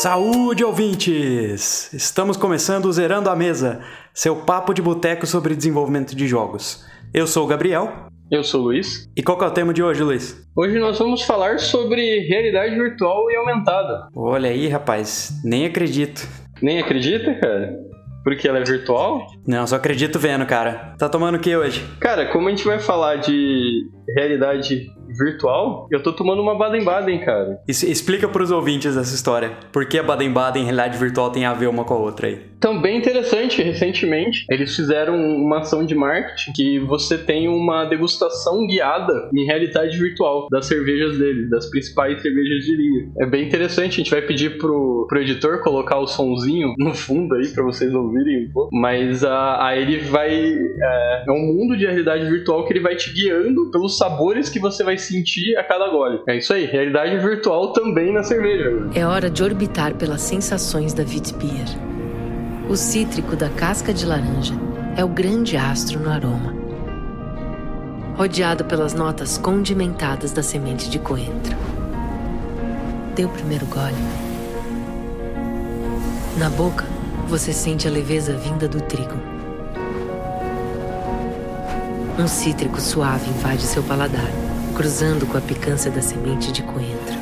Saúde, ouvintes! Estamos começando o Zerando a Mesa, seu papo de boteco sobre desenvolvimento de jogos. Eu sou o Gabriel. Eu sou o Luiz. E qual é o tema de hoje, Luiz? Hoje nós vamos falar sobre realidade virtual e aumentada. Olha aí, rapaz, nem acredito. Nem acredita, cara? Porque ela é virtual? Não, só acredito vendo, cara. Tá tomando o que hoje? Cara, como a gente vai falar de realidade virtual, eu tô tomando uma Baden-Baden, cara. Es explica pros ouvintes essa história. Por que a Baden-Baden e realidade virtual tem a ver uma com a outra aí? Também interessante, recentemente, eles fizeram uma ação de marketing que você tem uma degustação guiada em realidade virtual das cervejas deles, das principais cervejas de linha. É bem interessante, a gente vai pedir pro, pro editor colocar o sonzinho no fundo aí para vocês ouvirem um pouco, mas a, a ele vai. É, é um mundo de realidade virtual que ele vai te guiando pelos sabores que você vai sentir a cada gole. É isso aí, realidade virtual também na cerveja. É hora de orbitar pelas sensações da Witbier. O cítrico da casca de laranja é o grande astro no aroma. Rodeado pelas notas condimentadas da semente de coentro. Dê o primeiro gole. Na boca, você sente a leveza vinda do trigo um cítrico suave invade seu paladar, cruzando com a picância da semente de coentro.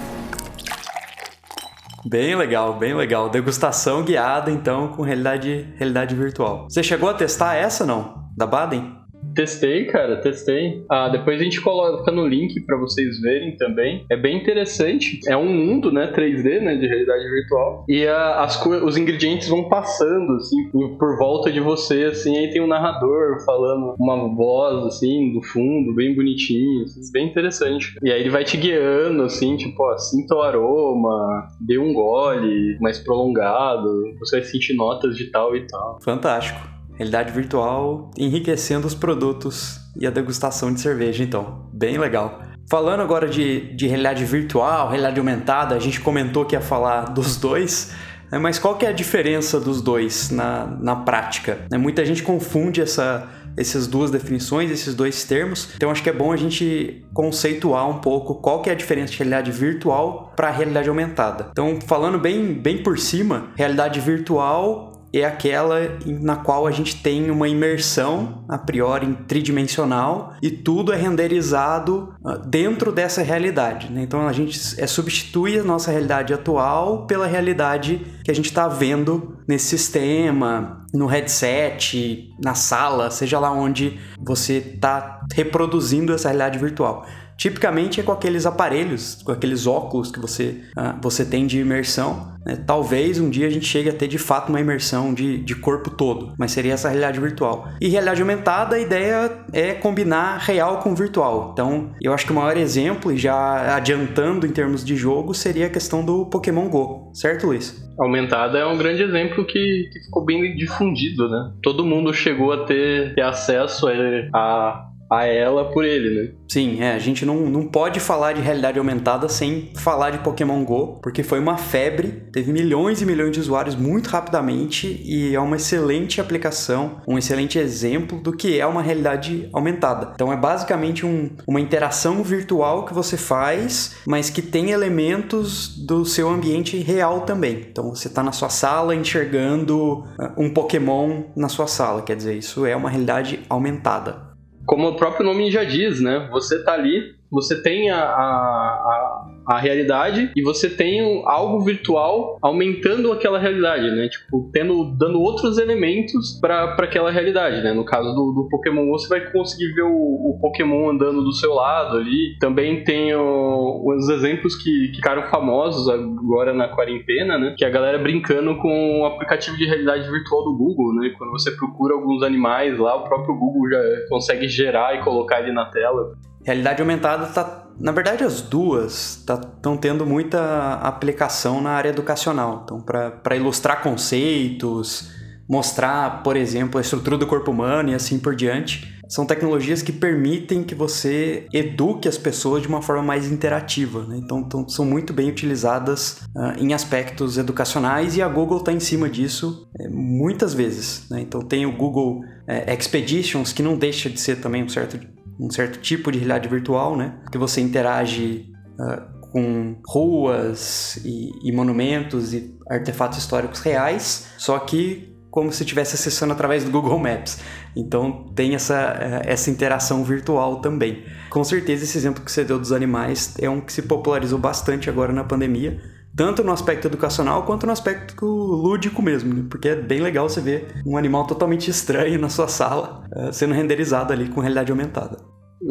Bem legal, bem legal. Degustação guiada, então, com realidade, realidade virtual. Você chegou a testar essa, não? Da Baden? Testei, cara, testei. Ah, depois a gente coloca no link para vocês verem também. É bem interessante. É um mundo, né, 3D, né, de realidade virtual. E as os ingredientes vão passando, assim, por volta de você, assim. Aí tem um narrador falando uma voz, assim, do fundo, bem bonitinho, assim, bem interessante. E aí ele vai te guiando, assim, tipo, ó, sinta o aroma, dê um gole mais prolongado, você vai sentir notas de tal e tal. Fantástico realidade virtual enriquecendo os produtos e a degustação de cerveja, então, bem legal. Falando agora de, de realidade virtual, realidade aumentada, a gente comentou que ia falar dos dois, né, mas qual que é a diferença dos dois na, na prática? Né, muita gente confunde essa, essas duas definições, esses dois termos, então acho que é bom a gente conceituar um pouco qual que é a diferença de realidade virtual para realidade aumentada. Então, falando bem, bem por cima, realidade virtual é aquela na qual a gente tem uma imersão a priori tridimensional e tudo é renderizado ah, dentro dessa realidade. Né? Então a gente é, substitui a nossa realidade atual pela realidade que a gente está vendo nesse sistema, no headset, na sala, seja lá onde você está reproduzindo essa realidade virtual. Tipicamente é com aqueles aparelhos, com aqueles óculos que você, uh, você tem de imersão. Né? Talvez um dia a gente chegue a ter de fato uma imersão de, de corpo todo, mas seria essa realidade virtual. E realidade aumentada, a ideia é combinar real com virtual. Então, eu acho que o maior exemplo, e já adiantando em termos de jogo, seria a questão do Pokémon Go, certo, Luiz? Aumentada é um grande exemplo que, que ficou bem difundido, né? Todo mundo chegou a ter, ter acesso a, a ela por ele, né? Sim, é, a gente não, não pode falar de realidade aumentada sem falar de Pokémon Go, porque foi uma febre, teve milhões e milhões de usuários muito rapidamente e é uma excelente aplicação, um excelente exemplo do que é uma realidade aumentada. Então é basicamente um, uma interação virtual que você faz, mas que tem elementos do seu ambiente real também. Então você está na sua sala enxergando uh, um Pokémon na sua sala, quer dizer, isso é uma realidade aumentada como o próprio nome já diz, né? Você tá ali você tem a, a, a, realidade e você tem algo virtual aumentando aquela realidade, né? Tipo, tendo, dando outros elementos para aquela realidade, né? No caso do, do Pokémon, você vai conseguir ver o, o, Pokémon andando do seu lado ali. Também tem o, os exemplos que, que ficaram famosos agora na quarentena, né? Que é a galera brincando com o aplicativo de realidade virtual do Google, né? Quando você procura alguns animais lá, o próprio Google já consegue gerar e colocar ali na tela. Realidade aumentada tá, na verdade as duas estão tá, tendo muita aplicação na área educacional. Então, para ilustrar conceitos, mostrar, por exemplo, a estrutura do corpo humano e assim por diante, são tecnologias que permitem que você eduque as pessoas de uma forma mais interativa. Né? Então, são muito bem utilizadas uh, em aspectos educacionais e a Google está em cima disso é, muitas vezes. Né? Então, tem o Google é, Expeditions, que não deixa de ser também um certo um certo tipo de realidade virtual, né? Que você interage uh, com ruas e, e monumentos e artefatos históricos reais, só que como se estivesse acessando através do Google Maps. Então tem essa, eh, essa interação virtual também. Com certeza esse exemplo que você deu dos animais é um que se popularizou bastante agora na pandemia, tanto no aspecto educacional quanto no aspecto lúdico mesmo, né? porque é bem legal você ver um animal totalmente estranho na sua sala uh, sendo renderizado ali com realidade aumentada.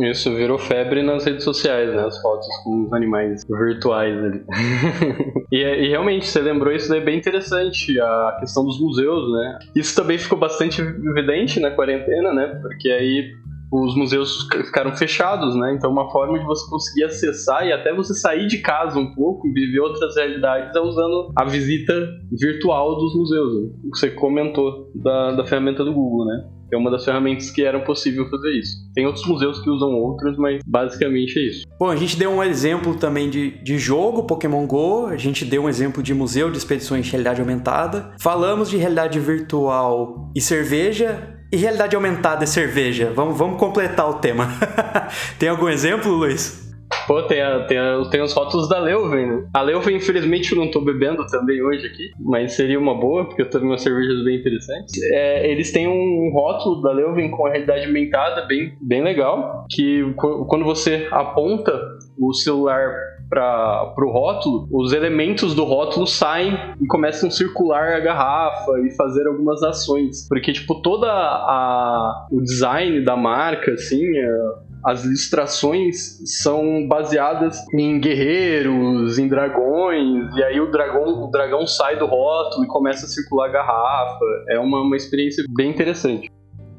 Isso virou febre nas redes sociais, né? As fotos com os animais virtuais ali. e, e, realmente, você lembrou isso daí bem interessante, a questão dos museus, né? Isso também ficou bastante evidente na quarentena, né? Porque aí os museus ficaram fechados, né? Então uma forma de você conseguir acessar e até você sair de casa um pouco e viver outras realidades é usando a visita virtual dos museus. Né? Você comentou da, da ferramenta do Google, né? é uma das ferramentas que eram possível fazer isso. Tem outros museus que usam outras, mas basicamente é isso. Bom, a gente deu um exemplo também de, de jogo, Pokémon GO, a gente deu um exemplo de museu de expedições de realidade aumentada, falamos de realidade virtual e cerveja, e realidade aumentada e cerveja? Vamos, vamos completar o tema. Tem algum exemplo, Luiz? Pô, tem, a, tem, a, tem os rótulos da Leuven, né? A Leuven, infelizmente, eu não tô bebendo também hoje aqui, mas seria uma boa, porque eu tomei umas cervejas bem interessantes. É, eles têm um rótulo da Leuven com a realidade aumentada bem, bem legal, que quando você aponta o celular para o rótulo, os elementos do rótulo saem e começam a circular a garrafa e fazer algumas ações. Porque, tipo, toda a, o design da marca, assim, é, as ilustrações são baseadas em guerreiros, em dragões, e aí o dragão, o dragão sai do rótulo e começa a circular a garrafa. É uma, uma experiência bem interessante.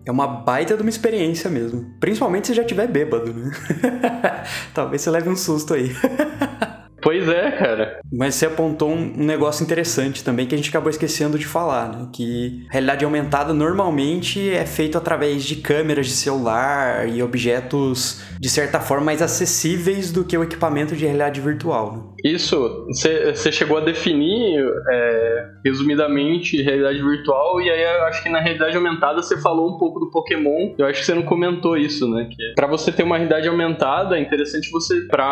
É uma baita de uma experiência mesmo. Principalmente se já tiver bêbado, né? Talvez você leve um susto aí. Pois é, cara. Mas você apontou um negócio interessante também que a gente acabou esquecendo de falar, né? Que realidade aumentada normalmente é feito através de câmeras de celular e objetos de certa forma mais acessíveis do que o equipamento de realidade virtual. Né? Isso, você chegou a definir é, resumidamente realidade virtual e aí acho que na realidade aumentada você falou um pouco do Pokémon. Eu acho que você não comentou isso, né? Que para você ter uma realidade aumentada é interessante você, para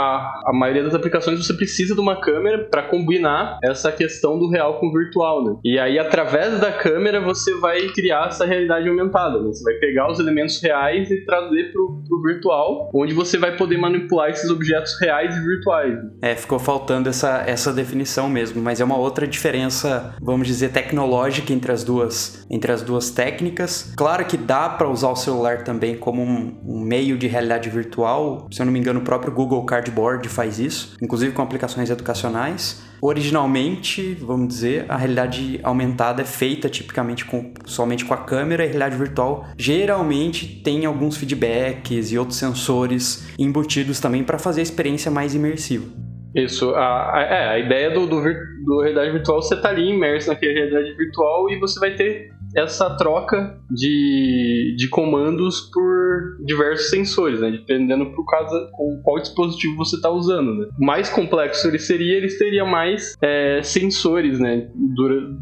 a maioria das aplicações você precisa de uma câmera para combinar essa questão do real com o virtual, né? E aí através da câmera você vai criar essa realidade aumentada. Né? Você vai pegar os elementos reais e trazer pro, pro virtual, onde você vai poder manipular esses objetos reais e virtuais. É, ficou faltando faltando essa, essa definição mesmo, mas é uma outra diferença, vamos dizer, tecnológica entre as duas, entre as duas técnicas. Claro que dá para usar o celular também como um, um, meio de realidade virtual. Se eu não me engano, o próprio Google Cardboard faz isso, inclusive com aplicações educacionais. Originalmente, vamos dizer, a realidade aumentada é feita tipicamente com, somente com a câmera e a realidade virtual geralmente tem alguns feedbacks e outros sensores embutidos também para fazer a experiência mais imersiva. Isso, a, a, é, a ideia do, do, do realidade virtual, você tá ali imerso naquela realidade virtual e você vai ter essa troca de, de comandos por diversos sensores, né? Dependendo por causa com qual dispositivo você está usando, né? Mais complexo ele seria, ele teria mais é, sensores, né?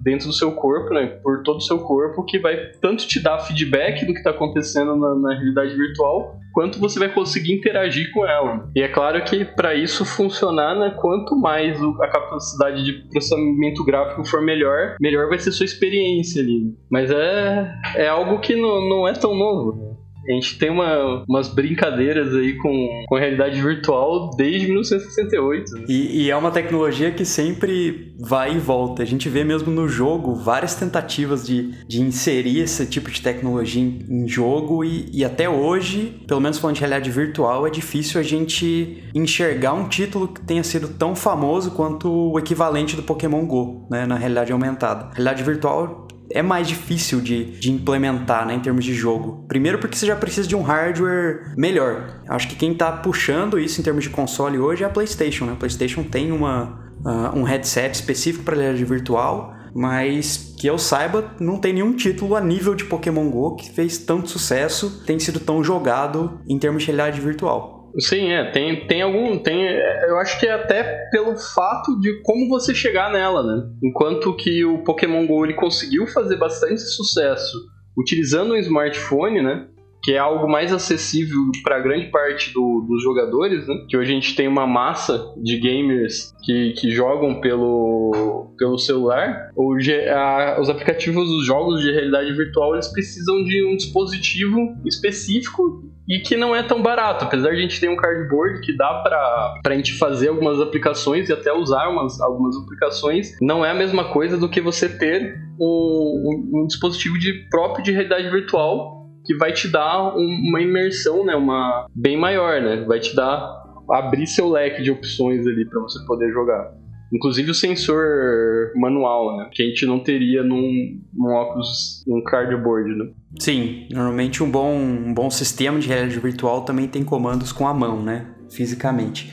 Dentro do seu corpo, né? Por todo o seu corpo, que vai tanto te dar feedback do que está acontecendo na, na realidade virtual, quanto você vai conseguir interagir com ela. E é claro que para isso funcionar, né, quanto mais a capacidade de processamento gráfico for melhor, melhor vai ser sua experiência ali. Mas é, é algo que não, não é tão novo. A gente tem uma, umas brincadeiras aí com, com realidade virtual desde 1968. Né? E, e, é uma tecnologia que sempre vai e volta. A gente vê mesmo no jogo várias tentativas de, de inserir esse tipo de tecnologia em, em jogo e, e até hoje, pelo menos falando de realidade virtual, é difícil a gente enxergar um título que tenha sido tão famoso quanto o equivalente do Pokémon GO, né, na realidade aumentada. A realidade virtual é mais difícil de, de implementar né, em termos de jogo. Primeiro porque você já precisa de um hardware melhor. Acho que quem está puxando isso em termos de console hoje é a PlayStation. Né? A PlayStation tem uma, uh, um headset específico para realidade virtual, mas que eu saiba, não tem nenhum título a nível de Pokémon GO que fez tanto sucesso, tem sido tão jogado em termos de realidade virtual. Sim, é, tem, tem algum. Tem, eu acho que é até pelo fato de como você chegar nela, né? Enquanto que o Pokémon GO ele conseguiu fazer bastante sucesso utilizando um smartphone, né? Que é algo mais acessível para grande parte do, dos jogadores, né? Que hoje a gente tem uma massa de gamers que, que jogam pelo, pelo celular. Hoje, a, os aplicativos dos jogos de realidade virtual eles precisam de um dispositivo específico e que não é tão barato. Apesar de a gente ter um cardboard que dá para a gente fazer algumas aplicações e até usar umas, algumas aplicações, não é a mesma coisa do que você ter um, um, um dispositivo de próprio de realidade virtual que vai te dar uma imersão, né, uma bem maior, né? Vai te dar abrir seu leque de opções ali para você poder jogar. Inclusive o sensor manual, né? Que a gente não teria num, num óculos, num cardboard, né? Sim, normalmente um bom, um bom sistema de realidade virtual também tem comandos com a mão, né? Fisicamente.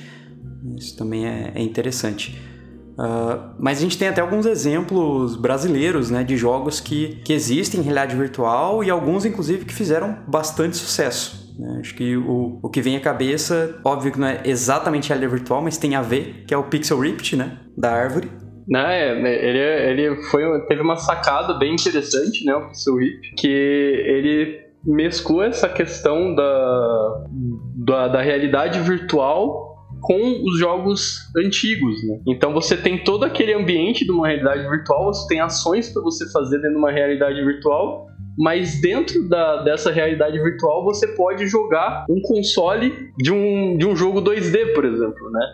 Isso também é, é interessante. Uh, mas a gente tem até alguns exemplos brasileiros né, de jogos que, que existem em realidade virtual e alguns, inclusive, que fizeram bastante sucesso. Né? Acho que o, o que vem à cabeça, óbvio que não é exatamente realidade virtual, mas tem a ver, que é o Pixel Rift, né? Da árvore. Não, é, né, ele, ele foi, teve uma sacada bem interessante, né? O Pixel Rift, que ele mesclou essa questão da, da, da realidade virtual com os jogos antigos, né? Então você tem todo aquele ambiente de uma realidade virtual, você tem ações para você fazer dentro de uma realidade virtual, mas dentro da, dessa realidade virtual você pode jogar um console de um, de um jogo 2D, por exemplo, né?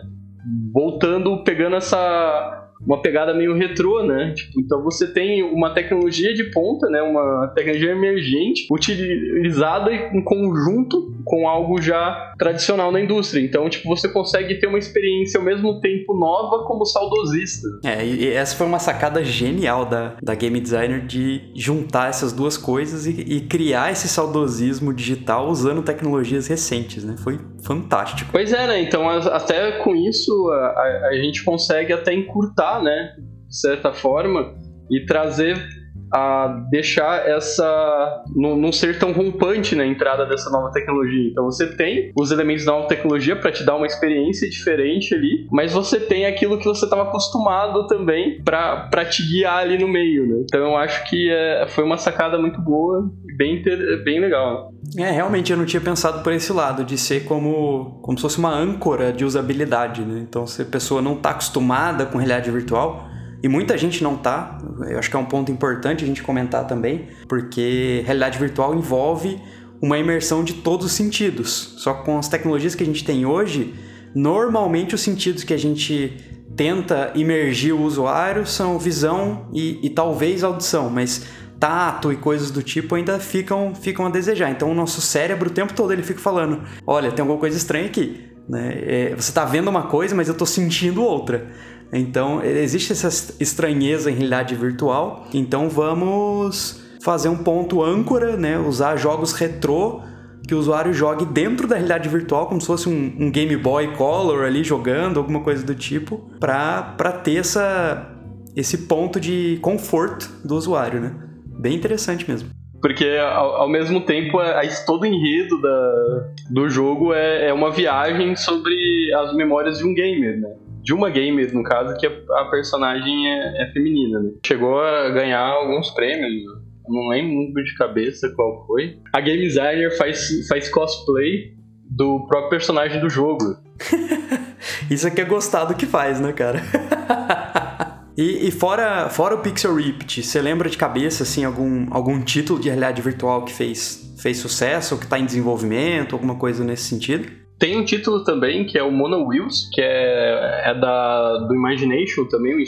Voltando, pegando essa uma pegada meio retrô, né? Tipo, então você tem uma tecnologia de ponta, né? Uma tecnologia emergente utilizada em conjunto com algo já tradicional na indústria. Então, tipo, você consegue ter uma experiência ao mesmo tempo nova como saudosista. É, e essa foi uma sacada genial da, da game designer de juntar essas duas coisas e, e criar esse saudosismo digital usando tecnologias recentes, né? Foi fantástico. Pois é, né? Então, até com isso, a, a gente consegue até encurtar né, de certa forma, e trazer a deixar essa não, ser tão rompante na entrada dessa nova tecnologia. Então você tem os elementos da nova tecnologia para te dar uma experiência diferente ali, mas você tem aquilo que você estava acostumado também para te guiar ali no meio, né? Então eu acho que é, foi uma sacada muito boa e bem, bem legal. É, realmente eu não tinha pensado por esse lado, de ser como, como se fosse uma âncora de usabilidade, né? Então se a pessoa não está acostumada com realidade virtual, e muita gente não tá. Eu acho que é um ponto importante a gente comentar também, porque realidade virtual envolve uma imersão de todos os sentidos. Só que com as tecnologias que a gente tem hoje, normalmente os sentidos que a gente tenta imergir o usuário são visão e, e talvez audição, mas tato e coisas do tipo ainda ficam, ficam a desejar. Então o nosso cérebro o tempo todo ele fica falando: olha, tem alguma coisa estranha aqui. Né? É, você está vendo uma coisa, mas eu estou sentindo outra. Então, existe essa estranheza em realidade virtual. Então, vamos fazer um ponto âncora, né? Usar jogos retrô que o usuário jogue dentro da realidade virtual, como se fosse um, um Game Boy Color ali jogando, alguma coisa do tipo, para ter essa, esse ponto de conforto do usuário, né? Bem interessante mesmo. Porque ao, ao, mesmo tempo, a, todo o enredo da, do jogo é, é uma viagem sobre as memórias de um gamer, né? De uma gamer, no caso, que a personagem é, é feminina, né? Chegou a ganhar alguns prêmios, não lembro muito de cabeça qual foi. A game designer faz, faz cosplay do próprio personagem do jogo. Isso aqui é gostar do que faz, né, cara? e, e, fora, fora o Pixel Rift, você lembra de cabeça, assim, algum, algum título de realidade virtual que fez, fez sucesso, ou que está em desenvolvimento, alguma coisa nesse sentido? Tem um título também que é o Mono Wheels, que é, é da, do Imagination também, um,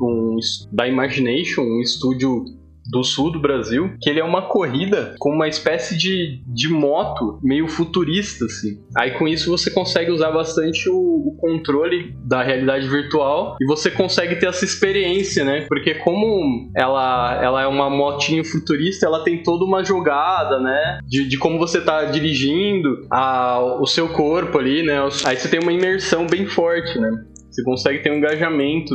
um, da Imagination, um estúdio do sul do Brasil, que ele é uma corrida com uma espécie de, de moto meio futurista, assim. Aí com isso você consegue usar bastante o, o, controle da realidade virtual e você consegue ter essa experiência, né? Porque como ela, ela é uma motinho futurista, ela tem toda uma jogada, né? De, de como você tá dirigindo, a, o seu corpo ali, né? Aí você tem uma imersão bem forte, né? Você consegue ter um engajamento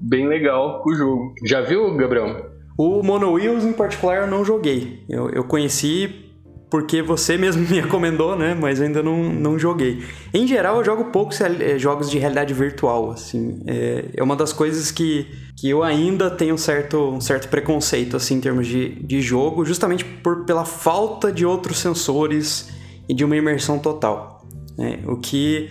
bem legal com o jogo. Já viu, Gabriel? O Mono Wheels, em particular, eu não joguei. Eu, eu conheci porque você mesmo me recomendou, né? Mas ainda não, não joguei. Em geral, eu jogo poucos é, jogos de realidade virtual, assim. É, é uma das coisas que, que eu ainda tenho um certo, um certo preconceito, assim, em termos de, de jogo, justamente por, pela falta de outros sensores e de uma imersão total. Né? O que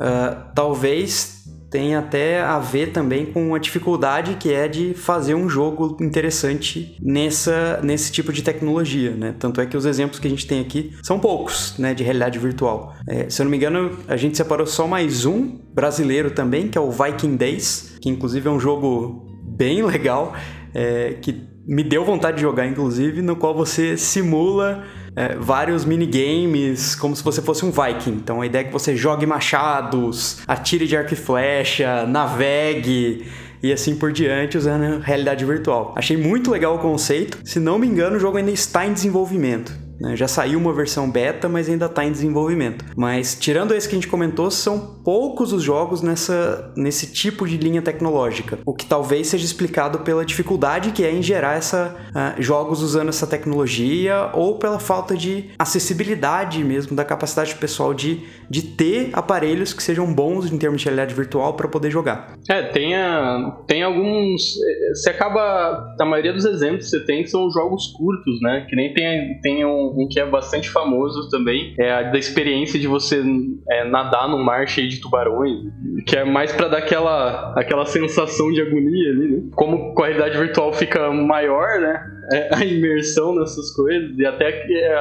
uh, talvez tem até a ver também com a dificuldade que é de fazer um jogo interessante nessa, nesse tipo de tecnologia, né? Tanto é que os exemplos que a gente tem aqui são poucos, né, de realidade virtual. É, se eu não me engano, a gente separou só mais um brasileiro também, que é o Viking Days, que inclusive é um jogo bem legal, é, que me deu vontade de jogar, inclusive, no qual você simula é, vários minigames como se você fosse um viking. Então a ideia é que você jogue machados, atire de arco e flecha, navegue e assim por diante usando realidade virtual. Achei muito legal o conceito. Se não me engano, o jogo ainda está em desenvolvimento. Né? Já saiu uma versão beta, mas ainda está em desenvolvimento. Mas tirando esse que a gente comentou, são poucos os jogos nessa, nesse tipo de linha tecnológica, o que talvez seja explicado pela dificuldade que é em gerar essa, uh, jogos usando essa tecnologia ou pela falta de acessibilidade mesmo da capacidade pessoal de, de ter aparelhos que sejam bons em termos de realidade virtual para poder jogar. É, tem, a, tem alguns. Você acaba. A maioria dos exemplos que você tem são jogos curtos, né? Que nem tem, tem um, um, que é bastante famoso também, é a da experiência de você é, nadar num mar cheio de tubarões, que é mais para dar aquela, aquela sensação de agonia ali, né? Como a realidade virtual fica maior, né? É, a imersão nessas coisas, e até que é,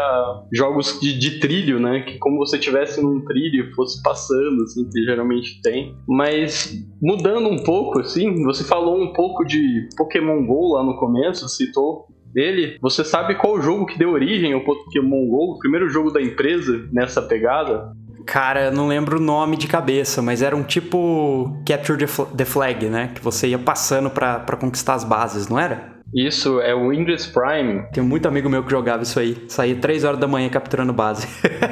jogos de, de, trilho, né? Que como você tivesse num trilho e fosse passando, assim, que geralmente tem. Mas mudando um pouco, assim, você falou um pouco de Pokémon GO lá no começo, citou dele. Você sabe qual jogo que deu origem ao Pokémon GO? O primeiro jogo da empresa nessa pegada? Cara, eu não lembro o nome de cabeça, mas era um tipo Capture the Flag, né? Que você ia passando para conquistar as bases, não era? Isso, é o Ingress Prime. Tem muito amigo meu que jogava isso aí. Saía 3 horas da manhã capturando base.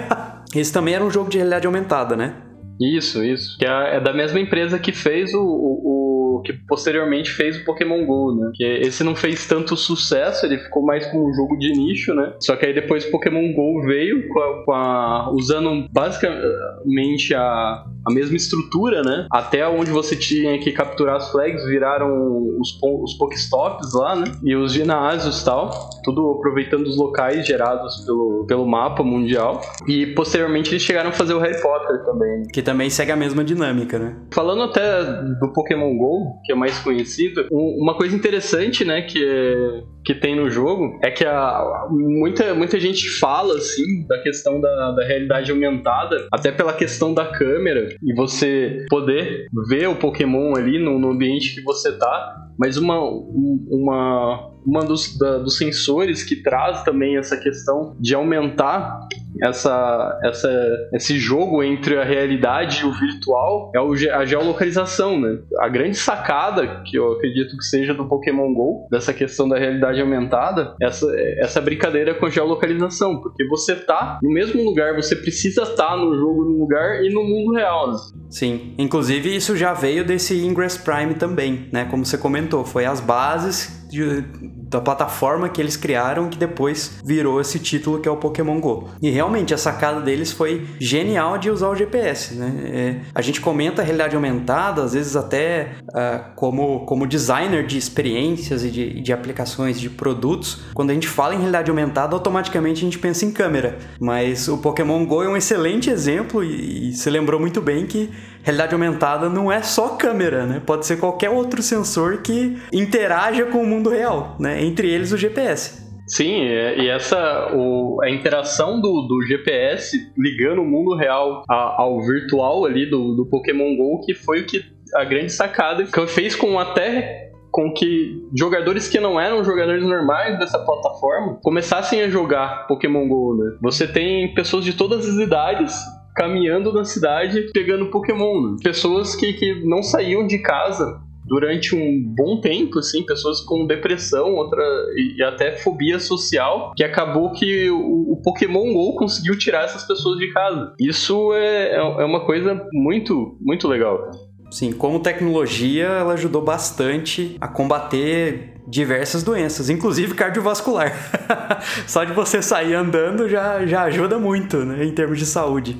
Esse também era um jogo de realidade aumentada, né? Isso, isso. Que é, é da mesma empresa que fez o, o que posteriormente fez o Pokémon GO, né? Que esse não fez tanto sucesso, ele ficou mais como um jogo de nicho, né? Só que aí depois o Pokémon GO veio com a, com a, usando basicamente a, a mesma estrutura, né? Até onde você tinha que capturar as flags viraram os, os Pokéstops lá, né? E os ginásios tal, tudo aproveitando os locais gerados pelo, pelo mapa mundial. E posteriormente eles chegaram a fazer o Harry Potter também. Que também segue a mesma dinâmica, né? Falando até do Pokémon GO, que é mais conhecido. uma coisa interessante, né, que, é, que tem no jogo é que a, muita, muita gente fala, assim, da questão da, da realidade aumentada, até pela questão da câmera, e você poder ver o Pokémon ali no, no ambiente que você tá, mas uma, uma, uma dos, da, dos sensores que traz também essa questão de aumentar essa, essa, esse jogo entre a realidade e o virtual é o, a geolocalização, né? A grande sacada, que eu acredito que seja do Pokémon GO, dessa questão da realidade aumentada, essa, essa brincadeira com geolocalização, porque você tá no mesmo lugar, você precisa estar tá no jogo no lugar e no mundo real. Né? Sim, inclusive isso já veio desse Ingress Prime também, né? Como você comentou, foi as bases de, da plataforma que eles criaram que depois virou esse título que é o Pokémon Go. E realmente a sacada deles foi genial de usar o GPS, né? É, a gente comenta a realidade aumentada, às vezes até uh, como, como designer de experiências e de, de aplicações de produtos, quando a gente fala em realidade aumentada, automaticamente a gente pensa em câmera. Mas o Pokémon Go é um excelente exemplo e, e você lembrou muito bem que realidade aumentada não é só câmera, né? Pode ser qualquer outro sensor que interaja com o mundo real, né? Entre eles o GPS. Sim, e essa o, a interação do, do GPS ligando o mundo real a, ao virtual ali do, do Pokémon GO, que foi o que a grande sacada que fez com até com que jogadores que não eram jogadores normais dessa plataforma começassem a jogar Pokémon GO, né? Você tem pessoas de todas as idades caminhando na cidade pegando Pokémon. Né? Pessoas que, que não saíam de casa durante um bom tempo, assim, pessoas com depressão, outra e até fobia social, que acabou que o, o Pokémon GO conseguiu tirar essas pessoas de casa. Isso é, é, é uma coisa muito, muito legal. Sim, como tecnologia, ela ajudou bastante a combater diversas doenças, inclusive cardiovascular. Só de você sair andando já, já ajuda muito, né, em termos de saúde.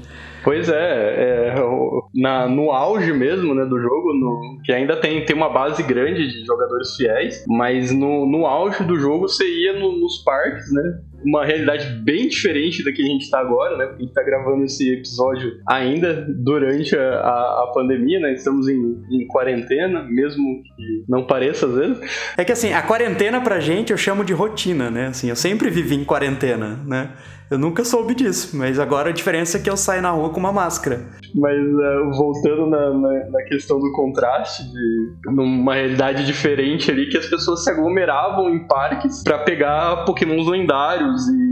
Pois é, é na, no auge mesmo né, do jogo, no, que ainda tem, tem uma base grande de jogadores fiéis, mas no, no auge do jogo você ia no, nos parques, né? Uma realidade bem diferente da que a gente está agora, né? Porque a gente está gravando esse episódio ainda durante a, a, a pandemia, né? Estamos em, em, quarentena, mesmo que não pareça às vezes. É que assim, a quarentena pra gente eu chamo de rotina, né? Assim, eu sempre vivi em quarentena, né? Eu nunca soube disso, mas agora a diferença é que eu saio na rua com uma máscara. Mas uh, voltando na, na, na, questão do contraste, de numa realidade diferente ali, que as pessoas se aglomeravam em parques para pegar pokémons lendários e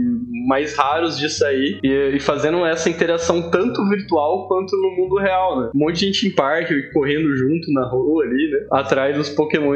mais raros de sair e, e, fazendo essa interação tanto virtual quanto no mundo real, né? Um monte de gente em parque correndo junto na rua ali, né? Atrás dos Pokémon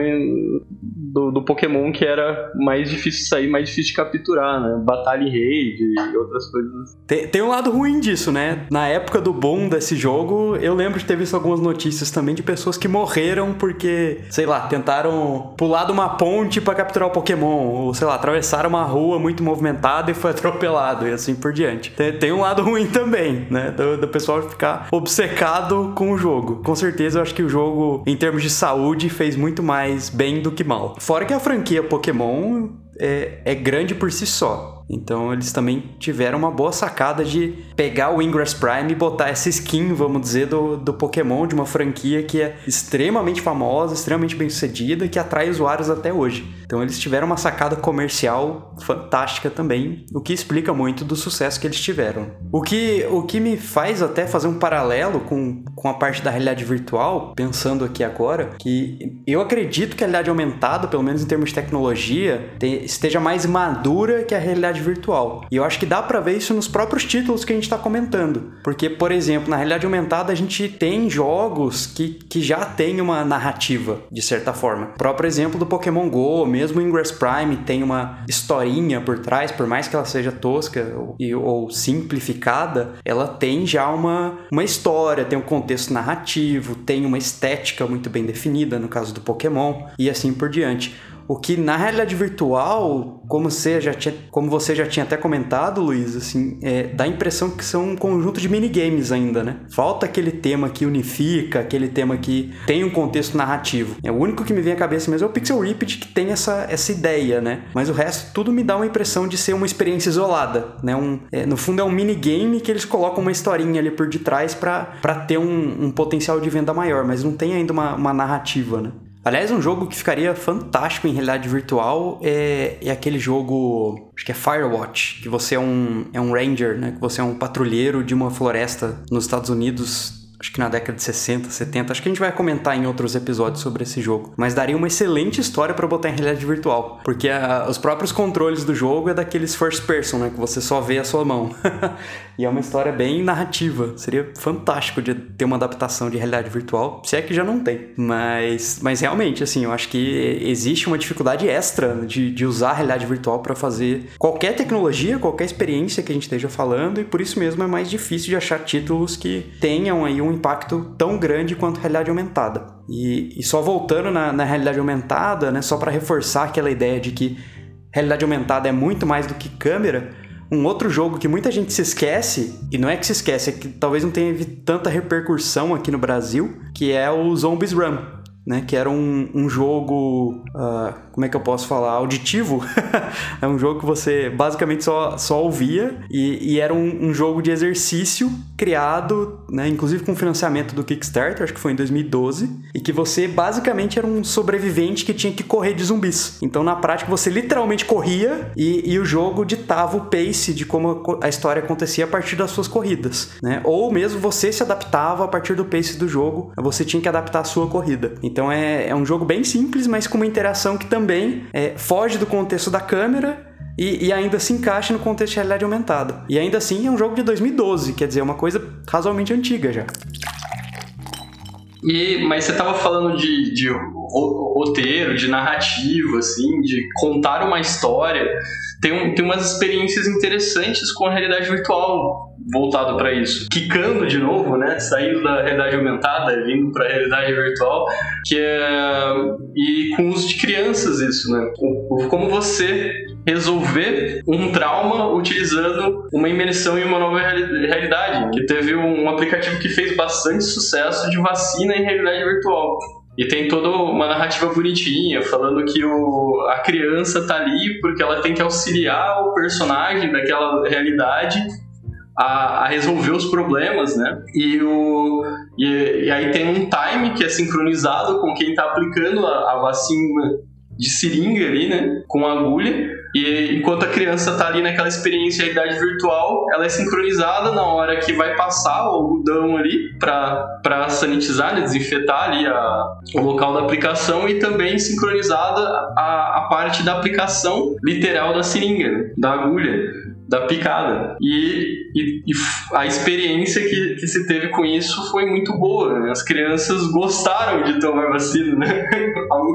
do, do, Pokémon que era mais difícil de sair, mais difícil de capturar, né? Batalha em rede e outras coisas. Tem, tem um lado ruim disso, né? Na época do boom desse jogo, eu lembro de ter visto algumas notícias também de pessoas que morreram porque, sei lá, tentaram pular de uma ponte para capturar o Pokémon, ou sei lá, atravessaram uma rua muito movimentada e foi atropelado e assim por diante. Tem, tem um lado ruim também, né? Do, do pessoal ficar obcecado com o jogo. Com certeza eu acho que o jogo, em termos de saúde, fez muito mais bem do que mal. Fora que a franquia Pokémon é, é grande por si só. Então eles também tiveram uma boa sacada de pegar o Ingress Prime e botar essa skin, vamos dizer, do, do Pokémon, de uma franquia que é extremamente famosa, extremamente bem sucedida que atrai usuários até hoje. Então eles tiveram uma sacada comercial fantástica também, o que explica muito do sucesso que eles tiveram. O que, o que me faz até fazer um paralelo com, com a parte da realidade virtual, pensando aqui agora, que eu acredito que a realidade aumentada, pelo menos em termos de tecnologia, te, esteja mais madura que a realidade realidade virtual. E eu acho que dá para ver isso nos próprios títulos que a gente está comentando. Porque, por exemplo, na realidade aumentada a gente tem jogos que, que já tem uma narrativa, de certa forma. O próprio exemplo do Pokémon GO, mesmo o Ingress Prime tem uma historinha por trás, por mais que ela seja tosca ou, ou simplificada, ela tem já uma, uma história, tem um contexto narrativo, tem uma estética muito bem definida, no caso do Pokémon, e assim por diante. O que na realidade virtual, como você já tinha, como você já tinha até comentado, Luiz, assim, é, dá a impressão que são um conjunto de minigames ainda, né? Falta aquele tema que unifica, aquele tema que tem um contexto narrativo. É o único que me vem à cabeça mesmo é o Pixel Ripped que tem essa, essa ideia, né? Mas o resto tudo me dá uma impressão de ser uma experiência isolada, né? Um, é, no fundo é um minigame que eles colocam uma historinha ali por detrás para ter um, um potencial de venda maior, mas não tem ainda uma, uma narrativa, né? Aliás, um jogo que ficaria fantástico em realidade virtual é, é aquele jogo, acho que é Firewatch, que você é um, é um ranger, né? Que você é um patrulheiro de uma floresta nos Estados Unidos acho que na década de 60, 70. Acho que a gente vai comentar em outros episódios sobre esse jogo. Mas daria uma excelente história para botar em realidade virtual. Porque a, os próprios controles do jogo é daqueles first person, né? Que você só vê a sua mão. e é uma história bem narrativa. Seria fantástico de ter uma adaptação de realidade virtual. Se é que já não tem. Mas, mas realmente, assim, eu acho que existe uma dificuldade extra de, de usar a realidade virtual para fazer qualquer tecnologia, qualquer experiência que a gente esteja falando. E por isso mesmo é mais difícil de achar títulos que tenham aí um impacto tão grande quanto realidade aumentada. E, e só voltando na, na realidade aumentada, né, só para reforçar aquela ideia de que realidade aumentada é muito mais do que câmera, um outro jogo que muita gente se esquece, e não é que se esquece, é que talvez não tenha tanta repercussão aqui no Brasil, que é o Zombies Run, né? Que era um, um jogo, uh, como é que eu posso falar? Auditivo. é um jogo que você basicamente só, só ouvia e, e era um, um, jogo de exercício criado, né? Inclusive com financiamento do Kickstarter, acho que foi em 2012, e que você basicamente era um sobrevivente que tinha que correr de zumbis. Então na prática você literalmente corria e, e o jogo ditava o pace de como a história acontecia a partir das suas corridas, né? Ou mesmo você se adaptava a partir do pace do jogo, você tinha que adaptar a sua corrida. Então, é, é um jogo bem simples, mas com uma interação que também é, foge do contexto da câmera e, e, ainda se encaixa no contexto de realidade aumentada. E ainda assim é um jogo de 2012, quer dizer, é uma coisa razoavelmente antiga já. E, mas você estava falando de, de roteiro, de narrativa, assim, de contar uma história. Tem, um, tem umas experiências interessantes com a realidade virtual voltado para isso. Quicando de novo, né? Saindo da realidade aumentada, vindo para a realidade virtual, que é e com uso de crianças isso, né? Como você resolver um trauma utilizando uma imersão em uma nova realidade. Que teve um aplicativo que fez bastante sucesso de vacina em realidade virtual. E tem toda uma narrativa bonitinha, falando que o, a criança tá ali porque ela tem que auxiliar o personagem daquela realidade a, a resolver os problemas, né? E, o, e, e, aí tem um time que é sincronizado com quem tá aplicando a, a vacina de seringa ali, né? Com agulha. E enquanto a criança tá ali naquela experiência de realidade virtual, ela é sincronizada na hora que vai passar o algodão ali para sanitizar, né, desinfetar ali a, o local da aplicação e também sincronizada a, a parte da aplicação literal da seringa, né, da agulha da picada. E, e, e, a experiência que, que se teve com isso foi muito boa. Né? As crianças gostaram de tomar vacina, né?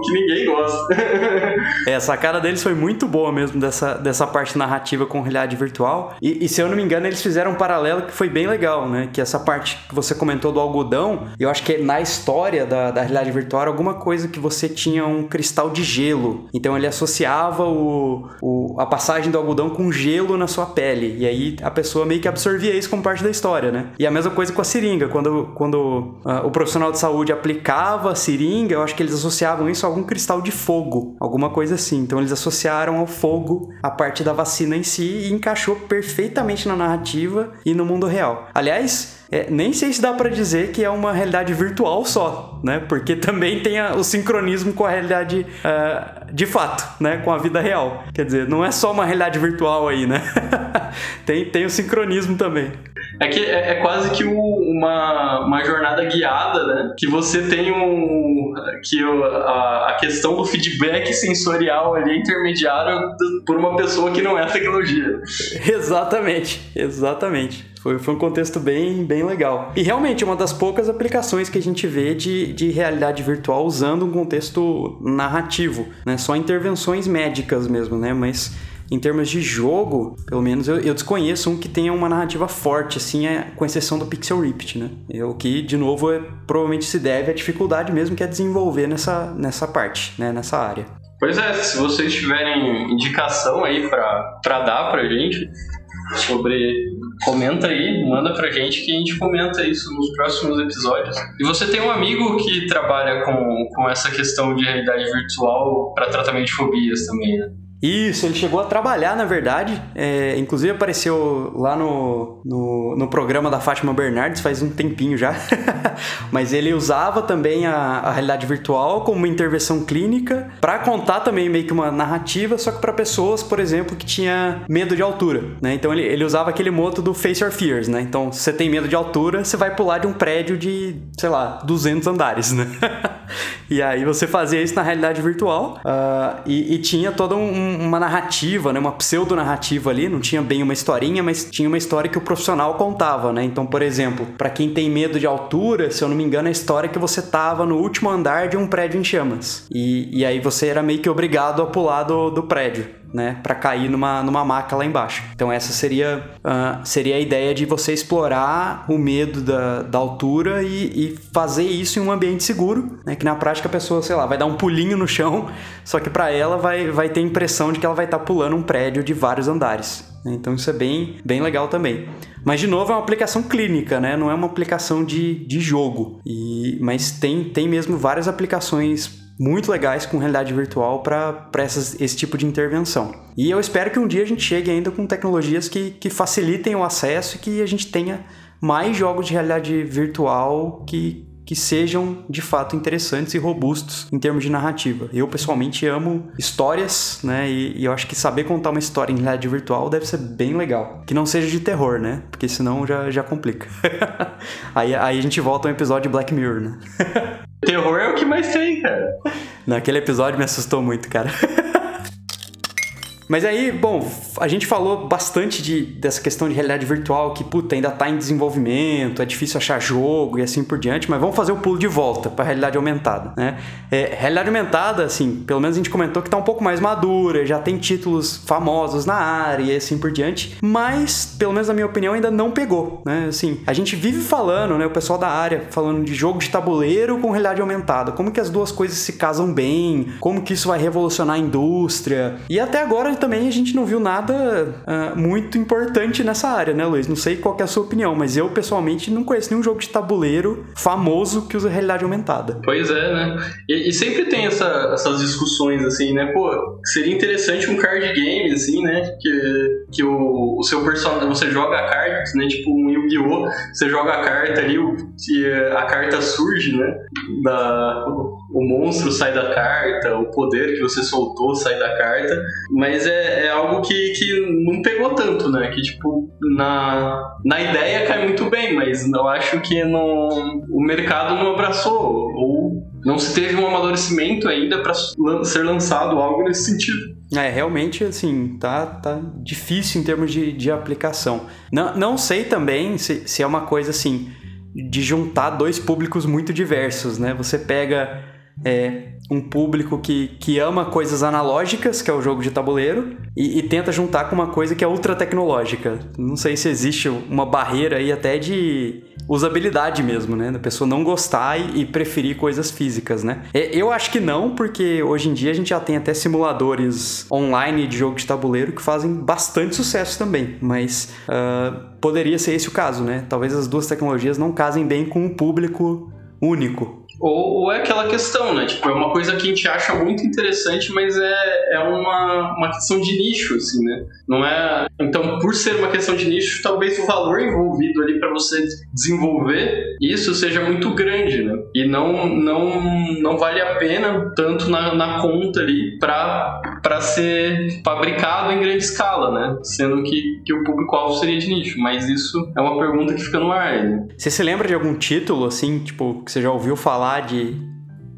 Que ninguém gosta. é, a sacada deles foi muito boa mesmo, dessa, dessa parte narrativa com realidade virtual. E, e, se eu não me engano, eles fizeram um paralelo que foi bem legal, né? Que essa parte que você comentou do algodão, eu acho que na história da, da realidade virtual era alguma coisa que você tinha um cristal de gelo. Então ele associava o, o, a passagem do algodão com gelo na sua pele. E aí a pessoa meio que absorvia isso como parte da história, né? E a mesma coisa com a seringa. Quando, quando uh, o profissional de saúde aplicava a seringa, eu acho que eles associavam isso a algum cristal de fogo, alguma coisa assim. Então eles associaram ao fogo a parte da vacina em si e encaixou perfeitamente na narrativa e no mundo real. Aliás, é, nem sei se dá para dizer que é uma realidade virtual só, né? Porque também tem a, o sincronismo com a realidade uh, de fato, né? Com a vida real. Quer dizer, não é só uma realidade virtual aí, né? tem, tem o sincronismo também. É que é, é quase que o, uma, uma jornada guiada, né? Que você tem um. que o, a, a questão do feedback sensorial ali é intermediário por uma pessoa que não é tecnologia. Exatamente, exatamente. Foi, foi um contexto bem, bem legal. E realmente, uma das poucas aplicações que a gente vê de, de realidade virtual usando um contexto narrativo, né? Só intervenções médicas mesmo, né? Mas em termos de jogo, pelo menos eu, eu, desconheço um que tenha uma narrativa forte, assim, é, com exceção do Pixel Rift, né? O que, de novo, é, provavelmente se deve à dificuldade mesmo que é desenvolver nessa, nessa parte, né? Nessa área. Pois é, se vocês tiverem indicação aí para dar pra gente, sobre. Comenta aí, manda pra gente que a gente comenta isso nos próximos episódios. E você tem um amigo que trabalha com, com essa questão de realidade virtual para tratamento de fobias também, né? Isso, ele chegou a trabalhar, na verdade. É, inclusive apareceu lá no, no, no, programa da Fátima Bernardes faz um tempinho já. Mas ele usava também a, a realidade virtual como uma intervenção clínica para contar também meio que uma narrativa, só que para pessoas, por exemplo, que tinha medo de altura. Né? Então ele, ele usava aquele moto do Face Your Fears. Né? Então, se você tem medo de altura, você vai pular de um prédio de, sei lá, 200 andares. Né? e aí você fazia isso na realidade virtual uh, e, e tinha todo um uma narrativa, né, uma pseudo-narrativa ali, não tinha bem uma historinha, mas tinha uma história que o profissional contava, né? Então, por exemplo, para quem tem medo de altura, se eu não me engano, a história é que você tava no último andar de um prédio em chamas. E, e aí você era meio que obrigado a pular do, do prédio né, para cair numa, numa maca lá embaixo. Então essa seria, uh, seria a ideia de você explorar o medo da, da altura e, e, fazer isso em um ambiente seguro, né, que na prática a pessoa, sei lá, vai dar um pulinho no chão, só que para ela vai, vai ter a impressão de que ela vai estar tá pulando um prédio de vários andares. Né. Então isso é bem, bem legal também. Mas de novo é uma aplicação clínica, né? Não é uma aplicação de, de jogo. E, mas tem, tem mesmo várias aplicações muito legais com realidade virtual para esse tipo de intervenção. E eu espero que um dia a gente chegue ainda com tecnologias que, que facilitem o acesso e que a gente tenha mais jogos de realidade virtual que, que sejam de fato interessantes e robustos em termos de narrativa. Eu pessoalmente amo histórias, né? E, e, eu acho que saber contar uma história em realidade virtual deve ser bem legal. Que não seja de terror, né? Porque senão já, já complica. aí, aí a gente volta a um episódio de Black Mirror, né? terror é o que mais tem, cara. Naquele episódio me assustou muito, cara. Mas aí, bom, a gente falou bastante de, dessa questão de realidade virtual, que, puta, ainda tá em desenvolvimento, é difícil achar jogo e assim por diante, mas vamos fazer o pulo de volta para realidade aumentada, né? É, realidade aumentada, assim, pelo menos a gente comentou que tá um pouco mais madura, já tem títulos famosos na área e assim por diante, mas, pelo menos na minha opinião, ainda não pegou, né? Assim, a gente vive falando, né, o pessoal da área falando de jogo de tabuleiro com realidade aumentada, como que as duas coisas se casam bem, como que isso vai revolucionar a indústria, e até agora também a gente não viu nada uh, muito importante nessa área, né, Luiz? Não sei qual é a sua opinião, mas eu pessoalmente não conheço nenhum jogo de tabuleiro famoso que usa realidade aumentada. Pois é, né? E, e sempre tem essa, essas discussões assim, né? Pô, seria interessante um card game, assim, né? Que, que o, o seu personagem, você joga a carta, né? Tipo um Yu-Gi-Oh! Você joga a carta ali, o, a carta surge, né? Da, o monstro sai da carta, o poder que você soltou sai da carta, mas é, é algo que, que não pegou tanto, né? Que, tipo, na, na ideia cai muito bem, mas eu acho que no, o mercado não abraçou, ou não se teve um amadurecimento ainda para ser lançado algo nesse sentido. É, realmente, assim, tá, tá difícil em termos de, de aplicação. Não, não sei também se, se é uma coisa, assim, de juntar dois públicos muito diversos, né? Você pega é, um público que, que ama coisas analógicas, que é o jogo de tabuleiro, e, e, tenta juntar com uma coisa que é ultra tecnológica. Não sei se existe uma barreira aí até de usabilidade mesmo, né? Da pessoa não gostar e, e preferir coisas físicas, né? Eu acho que não, porque hoje em dia a gente já tem até simuladores online de jogo de tabuleiro que fazem bastante sucesso também, mas uh, poderia ser esse o caso, né? Talvez as duas tecnologias não casem bem com um público único. Ou, ou, é aquela questão, né? Tipo, é uma coisa que a gente acha muito interessante, mas é, é uma, uma questão de nicho, assim, né? Não é. Então, por ser uma questão de nicho, talvez o valor envolvido ali para você desenvolver isso seja muito grande, né? E não, não, não vale a pena tanto na, na conta ali para ser fabricado em grande escala, né? Sendo que, que o público-alvo seria de nicho. Mas isso é uma pergunta que fica no ar, né? Você se lembra de algum título, assim, tipo, que você já ouviu falar? Falar de,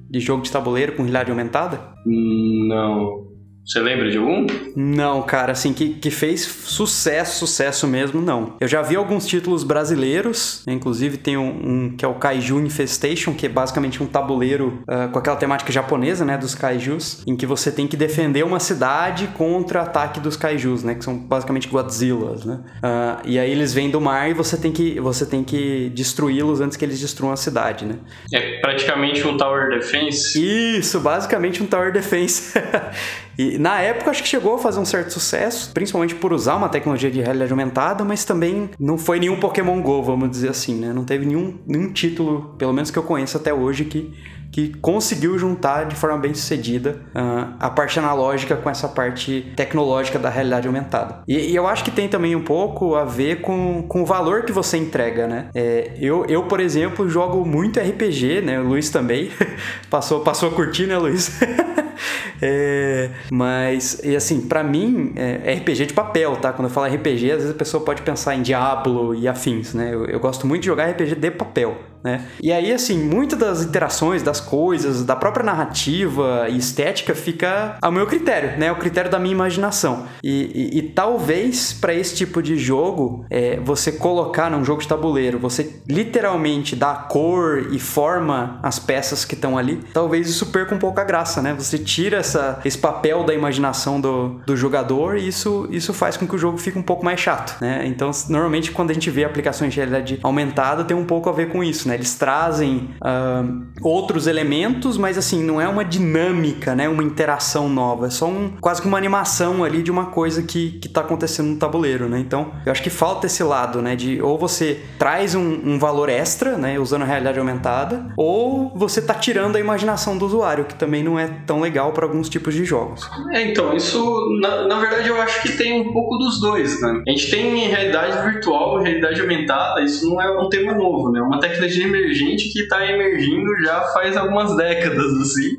de jogo de tabuleiro com realidade aumentada? Não. Você lembra de algum? Não, cara, assim, que, que fez sucesso, sucesso mesmo, não. Eu já vi alguns títulos brasileiros, né, inclusive tem um, um, que é o Kaiju Infestation, que é basicamente um tabuleiro uh, com aquela temática japonesa, né, dos kaijus, em que você tem que defender uma cidade contra ataque dos kaijus, né, que são basicamente Godzillas, né. Uh, e aí eles vêm do mar e você tem que, você tem que destruí-los antes que eles destruam a cidade, né. É praticamente um Tower Defense? Isso, basicamente um Tower Defense. E na época acho que chegou a fazer um certo sucesso, principalmente por usar uma tecnologia de realidade aumentada, mas também não foi nenhum Pokémon Go, vamos dizer assim, né? Não teve nenhum, nenhum título, pelo menos que eu conheço até hoje, que que conseguiu juntar de forma bem sucedida uh, a parte analógica com essa parte tecnológica da realidade aumentada. E, e, eu acho que tem também um pouco a ver com, com o valor que você entrega, né? É, eu, eu, por exemplo, jogo muito RPG, né? O Luiz também passou, passou a curtir, né, Luiz? é, mas, e assim, para mim, é, é RPG de papel, tá? Quando eu falo RPG, às vezes a pessoa pode pensar em Diablo e afins, né? Eu, eu gosto muito de jogar RPG de papel. Né? E aí, assim, muitas das interações, das coisas, da própria narrativa e estética fica ao meu critério, né? O critério da minha imaginação. E, e, e talvez para esse tipo de jogo, é, você colocar num jogo de tabuleiro, você literalmente dá cor e forma as peças que estão ali, talvez isso perca um pouco a graça, né? Você tira essa, esse papel da imaginação do, do jogador e isso, isso faz com que o jogo fique um pouco mais chato, né? Então, normalmente quando a gente vê aplicações de realidade aumentada, tem um pouco a ver com isso, né? Eles trazem uh, outros elementos, mas assim, não é uma dinâmica, né? Uma interação nova. É só um, quase que uma animação ali de uma coisa que, que tá acontecendo no tabuleiro, né? Então, eu acho que falta esse lado, né? De ou você traz um, um valor extra, né? Usando a realidade aumentada, ou você tá tirando a imaginação do usuário, que também não é tão legal para alguns tipos de jogos. É, então, isso, na, na verdade, eu acho que tem um pouco dos dois, né? A gente tem realidade virtual, realidade aumentada, isso não é um tema novo, né? É uma tecnologia emergente que está emergindo já faz algumas décadas, assim.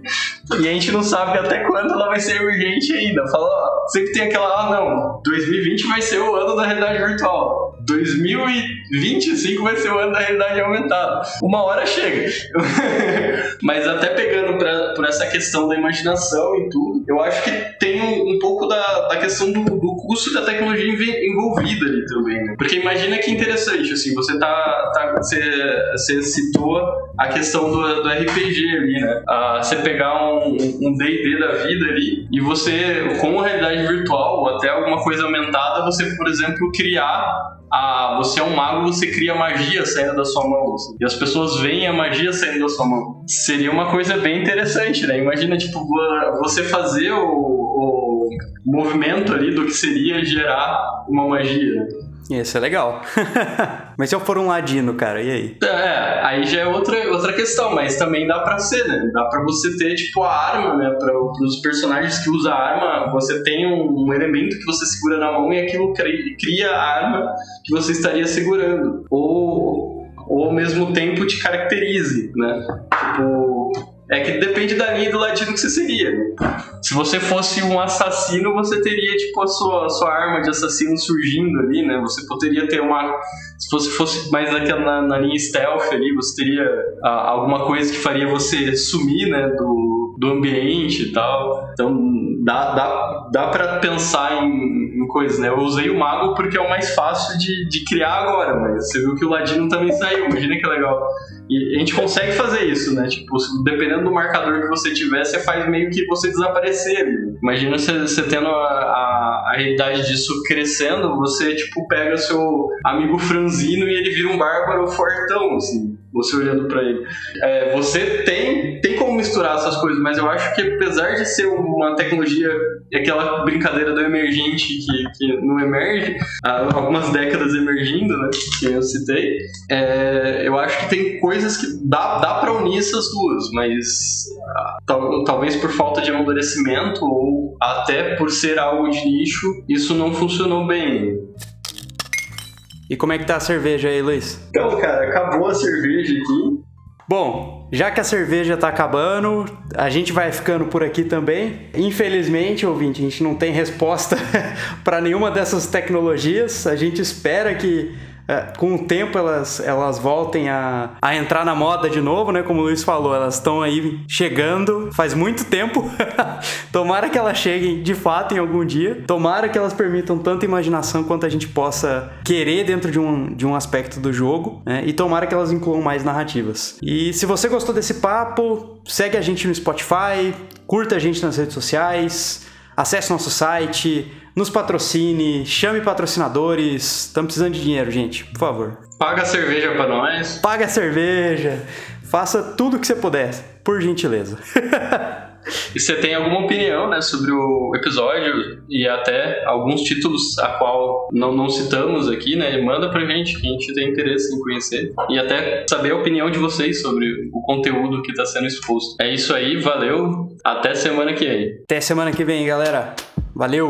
E a gente não sabe até quando ela vai ser emergente ainda. Fala, ó, sempre tem aquela, ah não, 2020 vai ser o ano da realidade virtual. 2025 vai ser o ano da realidade aumentada. Uma hora chega. Mas até pegando pra, por essa questão da imaginação e tudo, eu acho que tem um, um pouco da, da questão do, do custo da tecnologia envolvida ali também. Né? Porque imagina que interessante, assim, você tá. tá você, você citou a questão do, do RPG ali, né? Ah, você pegar um DD da vida ali e você, com realidade virtual ou até alguma coisa aumentada, você, por exemplo, criar a, você é um mago, você cria magia saindo da sua mão. Assim, e as pessoas veem a magia saindo da sua mão. Seria uma coisa bem interessante, né? Imagina, tipo, você fazer o, o movimento ali do que seria gerar uma magia. Isso é legal. mas se eu for um ladino, cara, e aí? É, aí já é outra, outra questão, mas também dá pra ser, né? Dá pra você ter, tipo, a arma, né? Pra, pros personagens que usam a arma, você tem um, elemento que você segura na mão e aquilo cria a arma que você estaria segurando. Ou, ou ao mesmo tempo te caracterize, né? Tipo é que depende da linha do latino que você seria. Se você fosse um assassino, você teria tipo a sua, a sua arma de assassino surgindo ali, né? Você poderia ter uma. Se você fosse mais naquela, na, na linha stealth ali, você teria ah, alguma coisa que faria você sumir, né? Do, do ambiente e tal. Então dá, dá, dá pra pensar em, em coisas, né? Eu usei o mago porque é o mais fácil de, de criar agora, mas você viu que o ladino também saiu. Imagina que legal. E a gente consegue fazer isso, né? Tipo, dependendo do marcador que você tiver, você faz meio que você desaparecer. Imagina você, você tendo a, a, a, realidade disso crescendo, você, tipo, pega seu amigo franzino e ele vira um bárbaro fortão, assim você olhando para ele. É, você tem, tem como misturar essas coisas, mas eu acho que apesar de ser uma tecnologia, aquela brincadeira do emergente que, que não emerge, há algumas décadas emergindo, né, que eu citei, é, eu acho que tem coisas que dá, dá para unir essas duas, mas tal, talvez por falta de amadurecimento ou até por ser algo de nicho, isso não funcionou bem. E como é que tá a cerveja aí, Luiz? Então, cara, acabou a cerveja aqui. Bom, já que a cerveja tá acabando, a gente vai ficando por aqui também. Infelizmente, ouvinte, a gente não tem resposta para nenhuma dessas tecnologias. A gente espera que com o tempo elas, elas voltem a, a entrar na moda de novo, né? Como o Luiz falou, elas estão aí chegando faz muito tempo. Tomara que elas cheguem de fato em algum dia. Tomara que elas permitam tanta imaginação quanto a gente possa querer dentro de um, de um aspecto do jogo. Né? E tomara que elas incluam mais narrativas. E se você gostou desse papo, segue a gente no Spotify, curta a gente nas redes sociais, acesse nosso site nos patrocine, chame patrocinadores. Estamos precisando de dinheiro, gente, por favor. Paga a cerveja para nós. Paga a cerveja. Faça tudo o que você puder, por gentileza. E você tem alguma opinião né, sobre o episódio e até alguns títulos a qual não, não citamos aqui, né? Manda pra gente, que a gente tem interesse em conhecer. E até saber a opinião de vocês sobre o conteúdo que está sendo exposto. É isso aí, valeu. Até semana que vem. Até semana que vem, galera. Valeu!